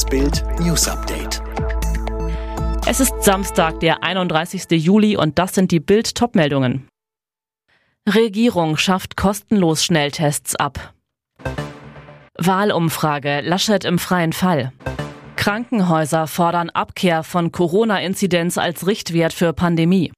Das Bild News Update. Es ist Samstag, der 31. Juli und das sind die Bild Topmeldungen. Regierung schafft kostenlos Schnelltests ab. Wahlumfrage Laschet im freien Fall. Krankenhäuser fordern Abkehr von Corona-Inzidenz als Richtwert für Pandemie.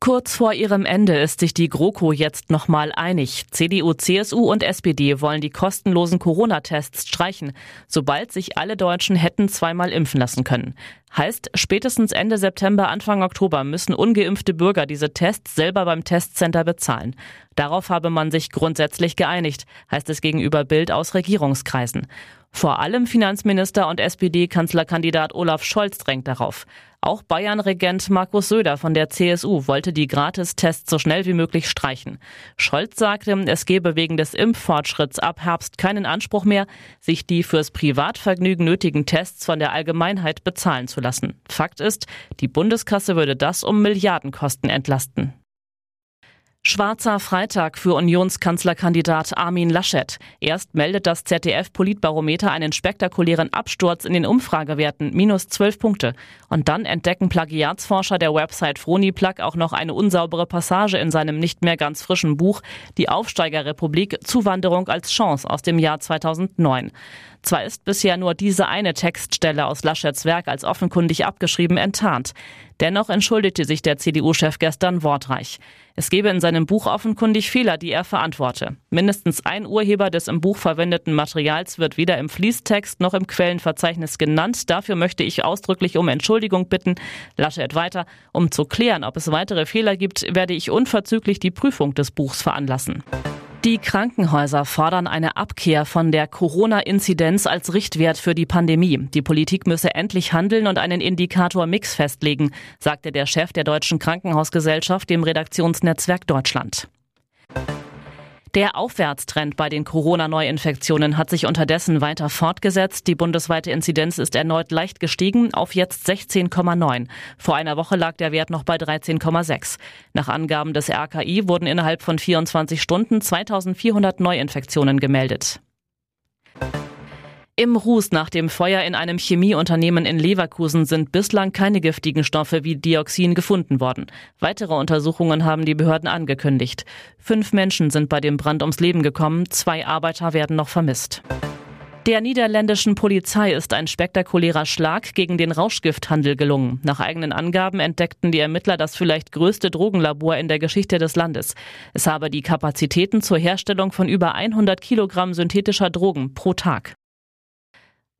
Kurz vor ihrem Ende ist sich die GroKo jetzt nochmal einig. CDU, CSU und SPD wollen die kostenlosen Corona-Tests streichen, sobald sich alle Deutschen hätten zweimal impfen lassen können. Heißt, spätestens Ende September, Anfang Oktober müssen ungeimpfte Bürger diese Tests selber beim Testcenter bezahlen. Darauf habe man sich grundsätzlich geeinigt, heißt es gegenüber Bild aus Regierungskreisen. Vor allem Finanzminister und SPD-Kanzlerkandidat Olaf Scholz drängt darauf. Auch Bayern-Regent Markus Söder von der CSU wollte die Gratistests so schnell wie möglich streichen. Scholz sagte, es gebe wegen des Impffortschritts ab Herbst keinen Anspruch mehr, sich die fürs Privatvergnügen nötigen Tests von der Allgemeinheit bezahlen zu lassen. Fakt ist, die Bundeskasse würde das um Milliardenkosten entlasten. Schwarzer Freitag für Unionskanzlerkandidat Armin Laschet. Erst meldet das ZDF-Politbarometer einen spektakulären Absturz in den Umfragewerten, minus 12 Punkte. Und dann entdecken Plagiatsforscher der Website Froniplug auch noch eine unsaubere Passage in seinem nicht mehr ganz frischen Buch Die Aufsteigerrepublik Zuwanderung als Chance aus dem Jahr 2009. Zwar ist bisher nur diese eine Textstelle aus Laschets Werk als offenkundig abgeschrieben enttarnt. Dennoch entschuldigte sich der CDU-Chef gestern wortreich. Es gebe in seinem Buch offenkundig Fehler, die er verantworte. Mindestens ein Urheber des im Buch verwendeten Materials wird weder im Fließtext noch im Quellenverzeichnis genannt. Dafür möchte ich ausdrücklich um Entschuldigung bitten. Laschet weiter. Um zu klären, ob es weitere Fehler gibt, werde ich unverzüglich die Prüfung des Buchs veranlassen. Die Krankenhäuser fordern eine Abkehr von der Corona-Inzidenz als Richtwert für die Pandemie. Die Politik müsse endlich handeln und einen Indikator Mix festlegen, sagte der Chef der Deutschen Krankenhausgesellschaft dem Redaktionsnetzwerk Deutschland. Der Aufwärtstrend bei den Corona-Neuinfektionen hat sich unterdessen weiter fortgesetzt. Die bundesweite Inzidenz ist erneut leicht gestiegen auf jetzt 16,9. Vor einer Woche lag der Wert noch bei 13,6. Nach Angaben des RKI wurden innerhalb von 24 Stunden 2400 Neuinfektionen gemeldet. Im Ruß nach dem Feuer in einem Chemieunternehmen in Leverkusen sind bislang keine giftigen Stoffe wie Dioxin gefunden worden. Weitere Untersuchungen haben die Behörden angekündigt. Fünf Menschen sind bei dem Brand ums Leben gekommen, zwei Arbeiter werden noch vermisst. Der niederländischen Polizei ist ein spektakulärer Schlag gegen den Rauschgifthandel gelungen. Nach eigenen Angaben entdeckten die Ermittler das vielleicht größte Drogenlabor in der Geschichte des Landes. Es habe die Kapazitäten zur Herstellung von über 100 Kilogramm synthetischer Drogen pro Tag.